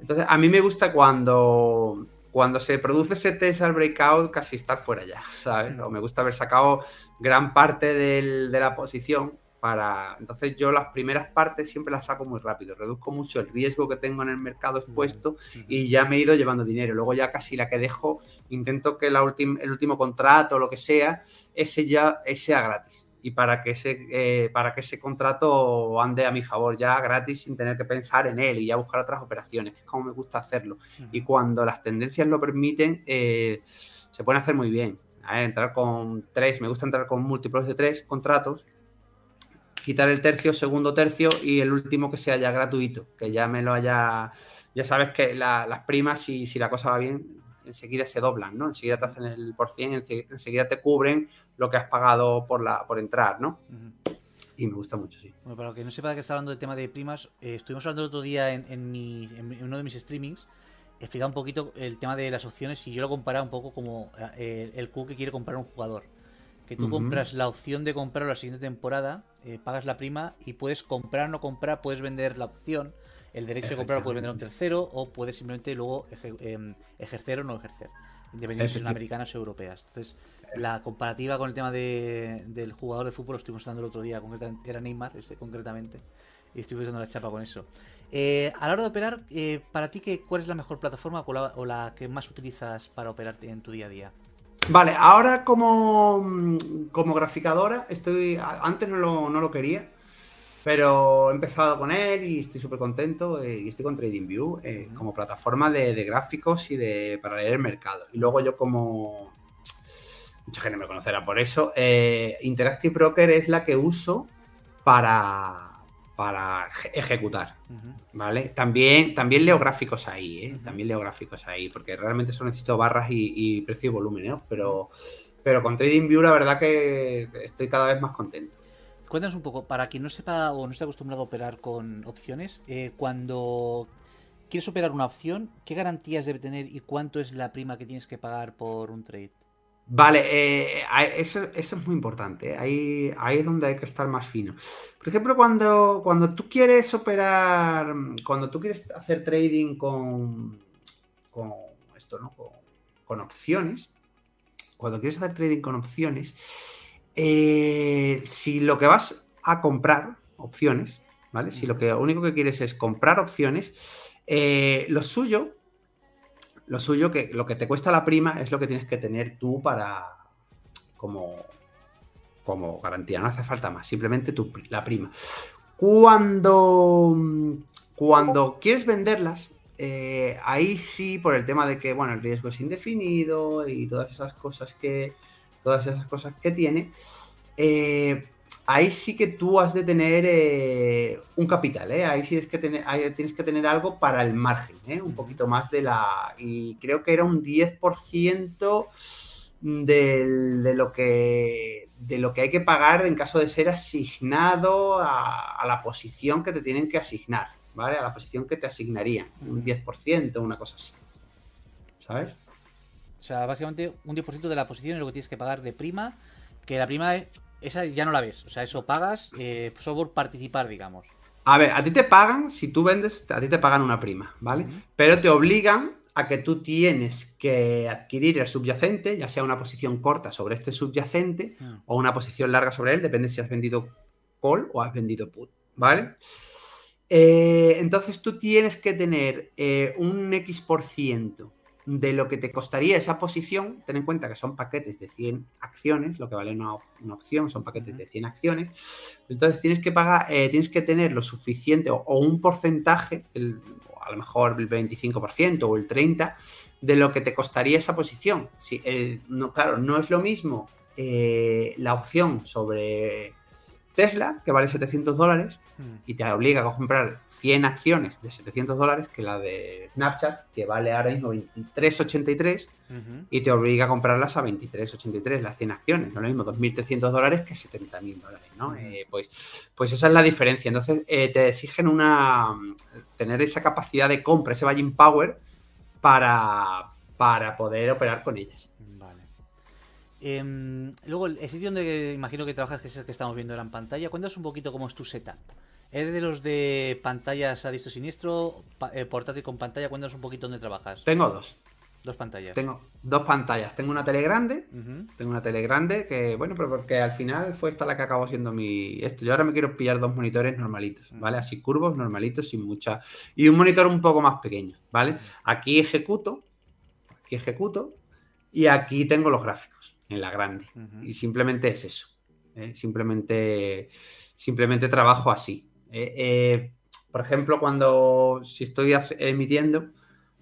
Entonces, a mí me gusta cuando, cuando se produce ese test al breakout, casi estar fuera ya, ¿sabes? O me gusta haber sacado gran parte de la posición entonces yo las primeras partes siempre las saco muy rápido, reduzco mucho el riesgo que tengo en el mercado expuesto y ya me he ido llevando dinero. Luego ya casi la que dejo, intento que la el último contrato o lo que sea, ese ya sea gratis. Y para que, ese, eh, para que ese contrato ande a mi favor ya gratis sin tener que pensar en él y ya buscar otras operaciones, que es como me gusta hacerlo. Y cuando las tendencias lo permiten, eh, se pueden hacer muy bien. entrar con tres, me gusta entrar con múltiplos de tres contratos quitar el tercio, segundo tercio y el último que sea ya gratuito, que ya me lo haya... Ya sabes que las primas, si, si la cosa va bien, enseguida se doblan, ¿no? Enseguida te hacen el por cien, enseguida te cubren lo que has pagado por, la, por entrar, ¿no? Y me gusta mucho, sí. Bueno, para que no sepa de qué está hablando del tema de primas, eh, estuvimos hablando el otro día en, en, uno de mis streamings, explicaba un poquito el tema de las opciones y yo lo comparaba un poco como eh, el Q que quiere comprar un jugador que tú compras la opción de comprar la siguiente temporada, eh, pagas la prima y puedes comprar o no comprar, puedes vender la opción, el derecho de comprar lo puedes vender a un tercero o puedes simplemente luego em, ejercer o no ejercer, independientemente si son americanas o europeas. Entonces, la comparativa con el tema de, del jugador de fútbol lo estuvimos hablando el otro día, era Neymar este, concretamente, y estuvimos dando la chapa con eso. Eh, a la hora de operar, eh, para ti, ¿qué, ¿cuál es la mejor plataforma o la que más utilizas para operar en tu día a día? Vale, ahora como, como graficadora, estoy. Antes no lo, quería, pero he empezado con él y estoy súper contento. Eh, y estoy con TradingView eh, como plataforma de, gráficos y de para leer el mercado. Y luego yo como. Mucha gente me conocerá por eso. Eh, Interactive Broker es la que uso para, para ejecutar. ¿Vale? También, también leo gráficos ahí, ¿eh? También leo gráficos ahí, porque realmente solo necesito barras y, precio y volumen, ¿eh? Pero, pero con TradingView la verdad que estoy cada vez más contento. Cuéntanos un poco, para quien no sepa o no esté acostumbrado a operar con opciones, eh, cuando quieres operar una opción, ¿qué garantías debe tener y cuánto es la prima que tienes que pagar por un trade? Vale, eh, eso, es muy importante. ¿eh? Ahí, ahí es donde hay que estar más fino. Por ejemplo, cuando, cuando tú quieres operar, cuando tú quieres hacer trading con, con esto, ¿no? Con, opciones, cuando quieres hacer trading con opciones, eh, si lo que vas a comprar opciones, ¿vale? Si lo que lo único que quieres es comprar opciones, lo suyo lo suyo que lo que te cuesta la prima es lo que tienes que tener tú para como, como garantía. No hace falta más, simplemente tu, la prima. Cuando, cuando quieres venderlas, eh, ahí sí, por el tema de que, bueno, el riesgo es indefinido y todas esas cosas que, todas esas cosas que tiene, eh, ahí sí que tú has de tener eh, un capital, ¿eh? ahí sí es que tener, tienes que tener algo para el margen, ¿eh? un poquito más de la... Y creo que era un 10% de lo que de lo que hay que pagar en caso de ser asignado a, la posición que te tienen que asignar, ¿vale? A la posición que te asignarían, un 10%, una cosa así. ¿Sabes? O sea, básicamente un 10% de la posición es lo que tienes que pagar de prima, que la prima esa ya no la ves, o sea, eso pagas eh, solo por participar, digamos. A ver, a ti te pagan, si tú vendes, a ti te pagan una prima, ¿vale? Pero te obligan a que tú tienes que adquirir el subyacente, ya sea una posición corta sobre este subyacente hmm. o una posición larga sobre él, depende si has vendido call o has vendido put, ¿vale? Eh, entonces tú tienes que tener eh, un X por ciento de lo que te costaría esa posición, ten en cuenta que son paquetes de 100 acciones, lo que vale una, opción son paquetes de 100 acciones, entonces tienes que pagar, eh, tienes que tener lo suficiente o, un porcentaje, a lo mejor el 25% o el 30% de lo que te costaría esa posición. Si, no, claro, no es lo mismo eh, la opción sobre Tesla, que vale 700 dólares, hmm. y te obliga a comprar 100 acciones de 700 dólares, que la de Snapchat, que vale ahora mismo 23,83, y te obliga a comprarlas a 23,83, las 100 acciones. No lo mismo 2.300 dólares que 70.000 dólares, ¿no? Eh, pues, pues esa es la diferencia. Entonces, eh, te exigen una tener esa capacidad de compra, ese buying power, para, para poder operar con ellas. Em, luego, el sitio donde imagino que trabajas, que es el que estamos viendo en pantalla, cuéntanos un poquito cómo es tu setup. ¿Eres de los de pantallas a distro siniestro, eh, portátil con pantalla? Cuéntanos un poquito dónde trabajas. Tengo dos. Dos pantallas. Tengo dos pantallas. Tengo una tele grande. Tengo una tele grande que, bueno, pero porque al final fue esta la que acabó siendo mi. Esto. Yo ahora me quiero pillar dos monitores normalitos, ¿vale? Así curvos, normalitos, sin mucha. Y un monitor un poco más pequeño, ¿vale? Aquí ejecuto. Aquí ejecuto. Y aquí tengo los gráficos en la grande. Y simplemente es eso. ¿eh? Simplemente, simplemente trabajo así. ¿eh? Eh, por ejemplo, cuando si estoy emitiendo,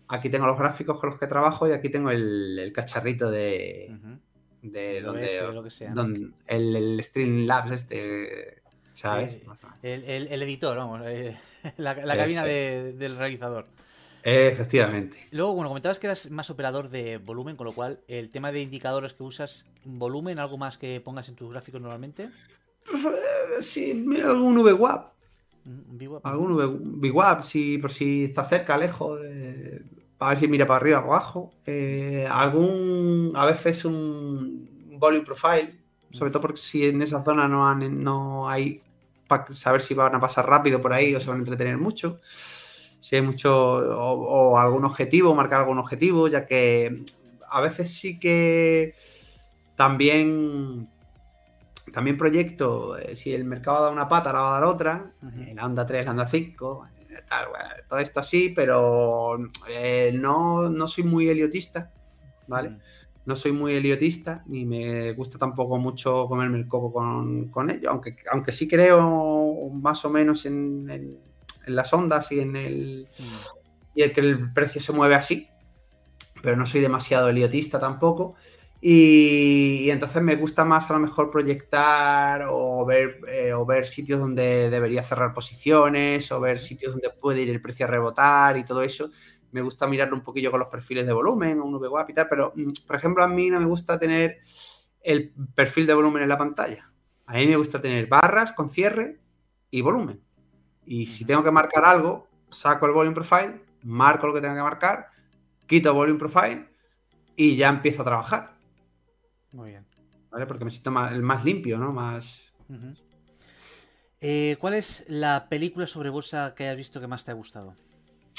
aquí tengo los gráficos con los que trabajo y aquí tengo el, cacharrito de, de donde, el, el, Streamlabs este, ¿sabes? El, el, editor, vamos, la, cabina del realizador. Efectivamente. Luego, bueno, comentabas que eras más operador de volumen, con lo cual el tema de indicadores que usas, volumen, algo más que pongas en tus gráficos normalmente. Eh, sí, algún VWAP. Mm, algún VWAP, si, por si está cerca, lejos, para ver si mira para arriba o abajo. Eh, algún, a veces un volume profile, sobre todo porque si en esa zona no, no hay, para saber si van a pasar rápido por ahí o se van a entretener mucho si hay mucho o, algún objetivo, marcar algún objetivo, ya que a veces sí que también también proyecto, eh, si el mercado da una pata, la va a dar otra, eh, la onda 3, la onda 5, eh, todo esto así, pero no, no, soy muy heliotista, ¿vale? No soy muy heliotista, ni me gusta tampoco mucho comerme el coco con, con ello, aunque, aunque sí creo más o menos en en las ondas y en el. Y el que el precio se mueve así. Pero no soy demasiado heliotista tampoco. Y, entonces me gusta más a lo mejor proyectar o ver, eh, o ver sitios donde debería cerrar posiciones o ver sitios donde puede ir el precio a rebotar y todo eso. Me gusta mirarlo un poquillo con los perfiles de volumen o un VWAP y tal, pero mm, por ejemplo a mí no me gusta tener el perfil de volumen en la pantalla. A mí me gusta tener barras con cierre y volumen. Y si tengo que marcar algo, saco el volume profile, marco lo que tenga que marcar, quito el volume profile y ya empiezo a trabajar. Muy bien. ¿Vale? Porque me siento más, el más limpio, ¿no? Más. Eh, ¿Cuál es la película sobre bolsa que hayas visto que más te ha gustado?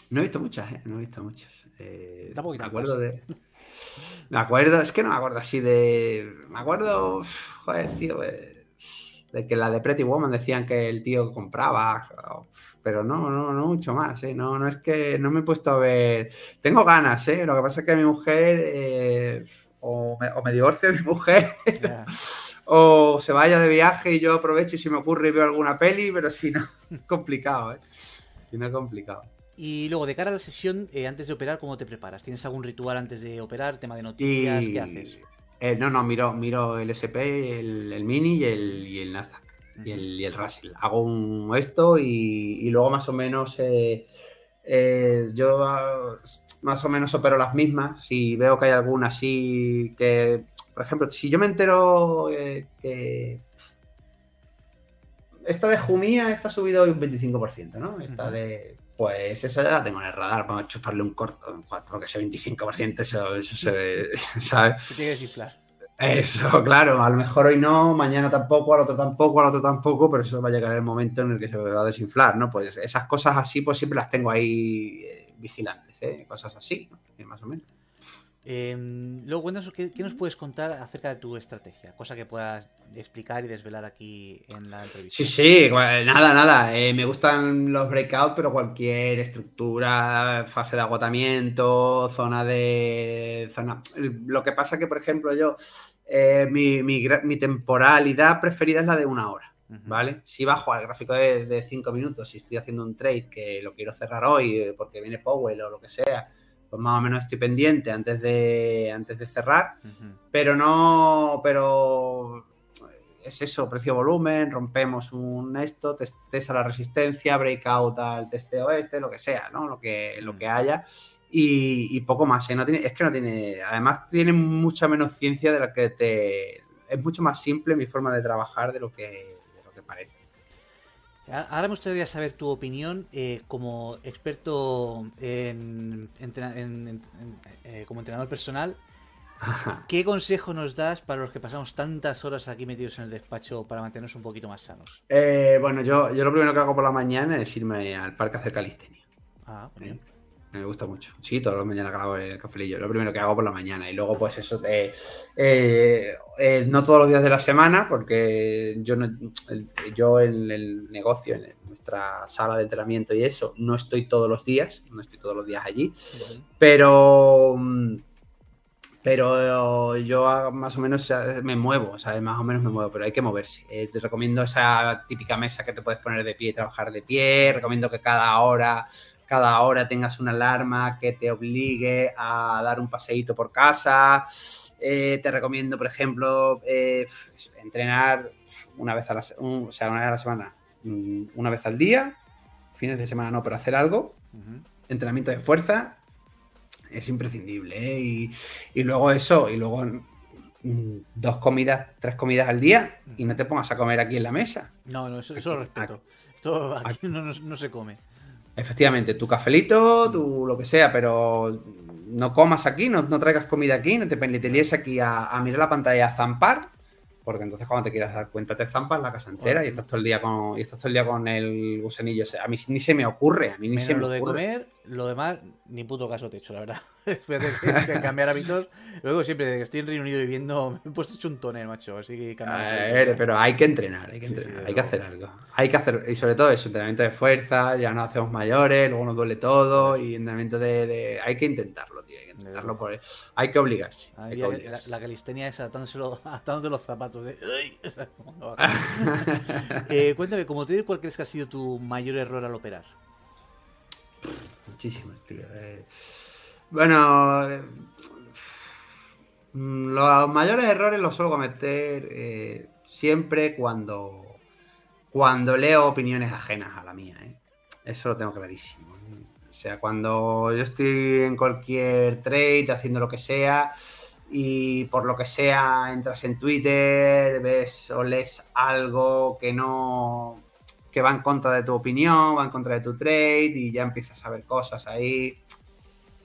No he visto muchas, ¿eh? No he visto muchas. Eh, me acuerdo de. Me acuerdo, es que no me acuerdo así de. Me acuerdo. Joder, tío. Eh de que la de Pretty Woman decían que el tío compraba, pero no, no, no mucho más, ¿eh? No, no es que no me he puesto a ver. Tengo ganas, ¿eh? Lo que pasa es que mi mujer eh, o, me, divorcio de mi mujer o se vaya de viaje y yo aprovecho y si me ocurre y veo alguna peli, pero si no, es complicado, ¿eh? Si no es complicado. Y luego, de cara a la sesión, eh, antes de operar, ¿cómo te preparas? ¿Tienes algún ritual antes de operar? ¿Tema de noticias? ¿Qué haces? Eh, no, no, miro, miro el SP, el, Mini y el, y el Nasdaq. y, el, y el Russell. Hago un esto y, luego más o menos eh, yo ah, más o menos opero las mismas. Si veo que hay alguna así que, por ejemplo, si yo me entero que esta de Jumia está subido un 25%, ¿no? Esta de pues esa ya la tengo en el radar, vamos a chufarle un corto, porque ese 25% eso, eso se, ¿sabes? Se tiene que desinflar. Eso, claro, a lo mejor hoy no, mañana tampoco, al otro tampoco, al otro tampoco, pero eso va a llegar el momento en el que se va a desinflar, ¿no? Pues esas cosas así, pues siempre las tengo ahí eh, vigilantes, ¿eh? Cosas así, más o menos. Em, luego, cuéntanos, ¿qué, nos puedes contar acerca de tu estrategia? Cosa que puedas explicar y desvelar aquí en la entrevista. Sí, sí, nada, nada. Eh, me gustan los breakouts, pero cualquier estructura, fase de agotamiento, zona de. zona. Lo que pasa que, por ejemplo, yo. Eh, mi, temporalidad preferida es la de una hora. ¿Vale? Si bajo al gráfico de 5 minutos, si estoy haciendo un trade que lo quiero cerrar hoy eh, porque viene Powell o lo que sea, pues más o menos estoy pendiente antes de, antes de cerrar, pero no, pero es eso, precio-volumen, rompemos un esto, test a la resistencia, breakout al testeo este, lo que sea, ¿no? Lo que, lo que haya. Y, poco más, ¿eh? no tiene, es que no tiene, además tiene mucha menos ciencia de la que te... Es mucho más simple mi forma de trabajar de lo que. Ahora me gustaría saber tu opinión eh, como experto en, eh, como entrenador personal. ¿Qué consejo nos das para los que pasamos tantas horas aquí metidos en el despacho para mantenernos un poquito más sanos? Eh, bueno, yo, yo lo primero que hago por la mañana es irme al parque a hacer calistenia. Ah, bien. Me gusta mucho. Sí, todas las mañanas grabo el cafelillo. Lo primero que hago por la mañana. Y luego, pues eso, eh, eh, no todos los días de la semana, porque yo, no, yo en el negocio, en nuestra sala de entrenamiento y eso, no estoy todos los días, no estoy todos los días allí. Pero pero yo más o menos me muevo, ¿sabes? Más o menos me muevo, pero hay que moverse. Eh, te recomiendo esa típica mesa que te puedes poner de pie y trabajar de pie. Recomiendo que cada hora cada hora tengas una alarma que te obligue a dar un paseíto por casa. Eh, te recomiendo, por ejemplo, eh, entrenar una vez a la, o sea, una vez a la semana, mm, una vez al día, fines de semana no, pero hacer algo. Entrenamiento de fuerza es imprescindible. ¿eh? Y, luego eso, y luego mm, dos comidas, tres comidas al día y no te pongas a comer aquí en la mesa. No, no, eso, lo respeto. Esto aquí, no se come. Efectivamente, tu cafelito, tu lo que sea, pero no comas aquí, no, traigas comida aquí, no te, te aquí a, a, mirar la pantalla, a zampar porque entonces cuando te quieras dar cuenta te zampas la casa entera y estás todo el día con y estás todo el día con el gusanillo. A mí ni se me ocurre, a mí ni se me lo de comer, lo demás, ni puto caso te he hecho, la verdad. Después de cambiar hábitos. Luego siempre desde que estoy en Reino Unido viviendo, me he puesto hecho un tonel, macho. Así que cambiar. pero hay que entrenar, hay que entrenar, hay que hacer algo. Hay que hacer, y sobre todo eso, entrenamiento de fuerza, ya no hacemos mayores, luego nos duele todo, y entrenamiento de, hay que intentarlo, tío. Hay que intentarlo por hay que obligarse. La, calistenia es atándose los zapatos de. eh, cuéntame, como trader, ¿cuál crees que ha sido tu mayor error al operar? Muchísimos, tío. Eh. bueno, eh, los mayores errores los suelo cometer eh, siempre cuando, cuando leo opiniones ajenas a la mía. Eso lo tengo clarísimo. O sea, cuando yo estoy en cualquier trade, haciendo lo que sea, y por lo que sea entras en Twitter, ves o lees algo que no que va en contra de tu opinión, va en contra de tu trade y ya empiezas a ver cosas ahí.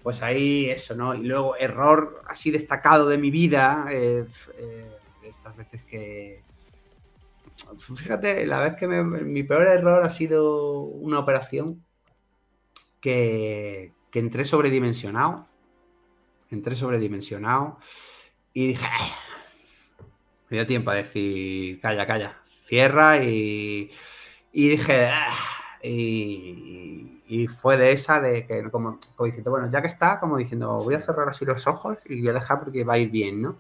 Pues ahí eso, ¿no? Y luego error así destacado de mi vida, eh, eh, estas veces que... Fíjate, la vez que mi peor error ha sido una operación que, que entré sobredimensionado entré sobredimensionado y dije, me dio tiempo a decir, calla, calla, cierra y, y dije, ah", y, fue de esa de que como, diciendo, bueno, ya que está, como diciendo, voy a cerrar así los ojos y voy a dejar porque va a ir bien, ¿no?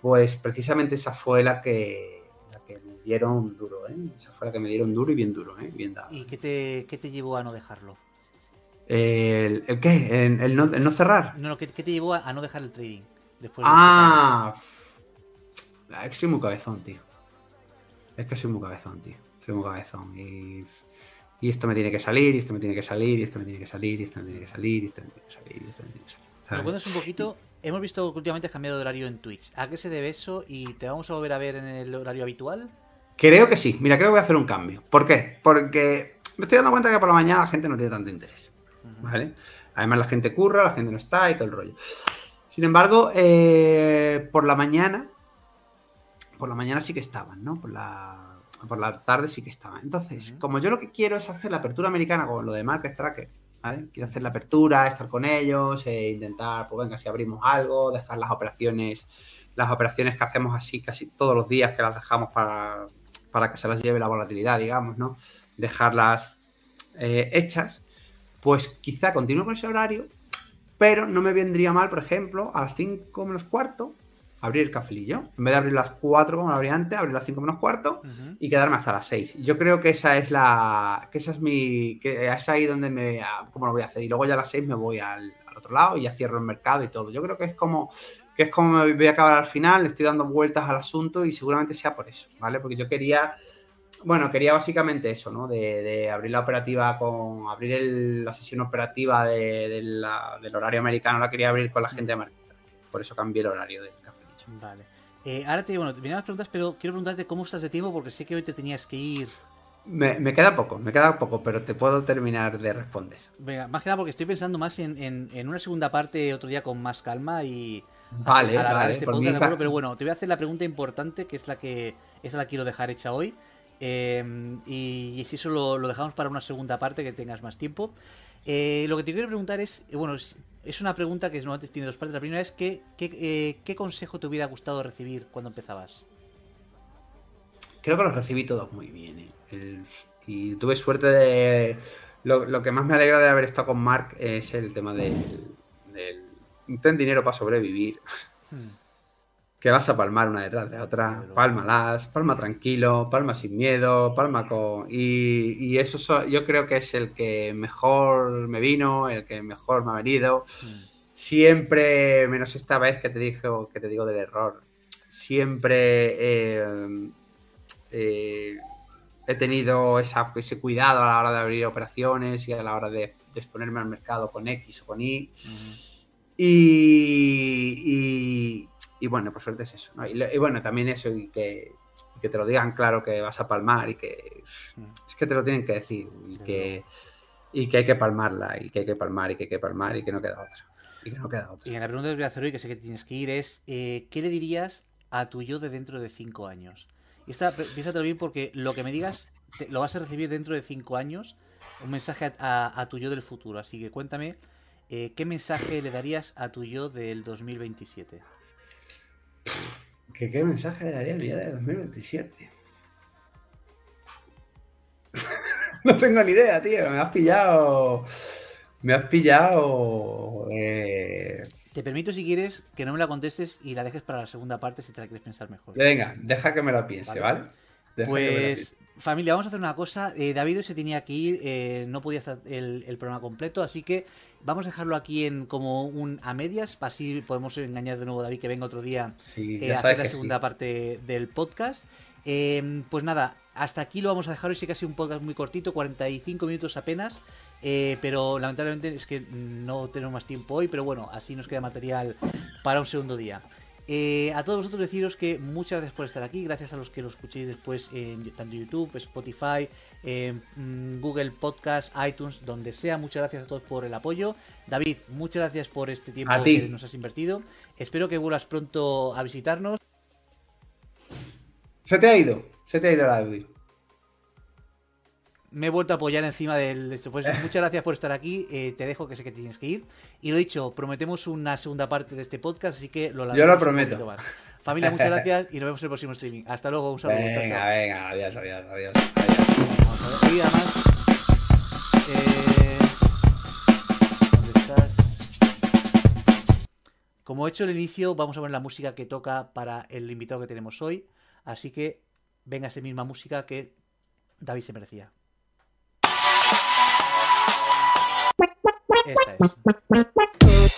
Pues precisamente esa fue la que, la que me dieron duro, ¿eh? Esa fue la que me dieron duro y bien duro, ¿eh? Bien dado. ¿Y qué te, qué te llevó a no dejarlo? ¿El, el qué? ¿El, el no, el no cerrar? No, no, ¿qué, qué te llevó a, a no dejar el trading? Después de Ah, es que soy muy cabezón, tío. Es que soy muy cabezón, tío. Soy muy cabezón. Y, y esto me tiene que salir, y esto me tiene que salir, y esto me tiene que salir, y esto me tiene que salir, y esto me tiene que salir, y esto me tiene que salir. ¿Me cuentas un poquito? Hemos visto que últimamente has cambiado de horario en Twitch. ¿A qué se debe eso? ¿Y te vamos a volver a ver en el horario habitual? Creo que sí. Mira, creo que voy a hacer un cambio. ¿Por qué? Porque me estoy dando cuenta que por la mañana la gente no tiene tanto interés. ¿Vale? Además, la gente curra, la gente no está y todo el rollo. Sin embargo, eh, por la mañana, por la mañana sí que estaban, ¿no? Por la, por la tarde sí que estaban. Entonces, como yo lo que quiero es hacer la apertura americana con lo de Market Tracker, ¿vale? Quiero hacer la apertura, estar con ellos, e intentar, pues venga, si abrimos algo, dejar las operaciones, las operaciones que hacemos así casi todos los días, que las dejamos para, para que se las lleve la volatilidad, digamos, ¿no? Dejarlas eh, hechas, pues quizá continúe con ese horario, pero no me vendría mal, por ejemplo, a las 5 menos cuarto, abrir el cafelillo. En vez de abrir las 4 como lo abría antes, abrir las 5 menos cuarto y quedarme hasta las 6. Yo creo que esa es la. que esa es mi. que es ahí donde me. ah, cómo lo voy a hacer. Y luego ya a las 6 me voy al, al otro lado y ya cierro el mercado y todo. Yo creo que es como. que es como me voy a acabar al final, le estoy dando vueltas al asunto y seguramente sea por eso, ¿vale? Porque yo quería. Bueno, quería básicamente eso, ¿no? De, de abrir la operativa con. abrir el- la sesión operativa de- de la- del horario americano, la quería abrir con la gente de Tracker. Por eso cambié el horario del cafelillo. Vale. Eh, ahora te, bueno, te las preguntas, pero quiero preguntarte cómo estás de tiempo porque sé que hoy te tenías que ir. Me, me queda poco, me queda poco, pero te puedo terminar de responder. Venga, más que nada porque estoy pensando más en, en- en una segunda parte otro día con más calma y Vale, alargar vale. este podcast, Pero bueno, te voy a hacer la pregunta importante, que es la que esa la quiero dejar hecha hoy. Eh, y, y si eso lo, lo dejamos para una segunda parte que tengas más tiempo. Eh, lo que te quiero preguntar es, eh, bueno, es, es una pregunta que normalmente tiene dos partes. La primera es ¿qué, qué, eh, qué consejo te hubiera gustado recibir cuando empezabas? Creo que los recibí todos muy bien. ¿eh? El- y tuve suerte de. Lo, lo que más me alegra de haber estado con Mark es el tema del. del ten dinero para sobrevivir. Hmm, Que vas a palmar una detrás de otra. Pálmalas, palma tranquilo, palma sin miedo, palma con. Y, y eso so- yo creo que es el que mejor me vino, el que mejor me ha venido. hmm. siempre, menos esta vez que te digo, que te digo del error, siempre eh, eh, he tenido esa- ese cuidado a la hora de abrir operaciones y a la hora de, de exponerme al mercado con X o con Y. Y, y- y bueno, por suerte es eso. ¿no? Y, bueno, también eso, y que, que te lo digan claro que vas a palmar y que Mm. es que te lo tienen que decir y que, y que hay que palmarla y que hay que palmar y que hay que palmar y que no queda otra. Y que no queda otra. Y la pregunta que voy a hacer hoy, que sé que tienes que ir, es eh, ¿qué le dirías a tu yo de dentro de 5 años? Y esta, piénsatelo bien porque lo que me digas te- lo vas a recibir dentro de 5 años, un mensaje a, a- a tu yo del futuro. Así que cuéntame, eh, ¿qué mensaje le darías a tu yo del 2027? ¿Qué, qué mensaje le daría a mi vida de 2027? no tengo ni idea, tío. Me has pillado. Me has pillado. eh, Te permito, si quieres, que no me la contestes y la dejes para la segunda parte si te la quieres pensar mejor. Venga, deja que me lo piense, Vale. Pues, familia, vamos a hacer una cosa. Eh, David hoy se tenía que ir, eh, no podía estar el, el programa completo, así que vamos a dejarlo aquí en como un a medias, así podemos engañar de nuevo a David que venga otro día. Sí, eh, a hacer la segunda sí. parte del podcast. Eh, pues nada, hasta aquí lo vamos a dejar hoy, sí que ha sido un podcast muy cortito, 45 minutos apenas, eh, pero lamentablemente es que no tenemos más tiempo hoy, pero bueno, así nos queda material para un segundo día. Eh, a todos vosotros deciros que muchas gracias por estar aquí, gracias a los que lo escuchéis después en tanto YouTube, Spotify, eh, mm, Google Podcast, iTunes, donde sea. Muchas gracias a todos por el apoyo. David, muchas gracias por este tiempo A ti. que nos has invertido. Espero que vuelvas pronto a visitarnos. Se te ha ido. Se te ha ido el audio. Me he vuelto a apoyar encima del. Pues muchas gracias por estar aquí. eh, te dejo que sé que tienes que ir. Y lo dicho, prometemos una segunda parte de este podcast, así que lo Yo lo prometo. más. Familia, muchas gracias y nos vemos en el próximo streaming. Hasta luego, un saludo. chao, chao. Venga, venga, adiós, adiós, adiós. adiós. Vamos a ver. Y además. eh, ¿Dónde estás? Como he hecho el inicio, vamos a ver la música que toca para el invitado que tenemos hoy. Así que venga esa misma música que David se merecía. Esta es.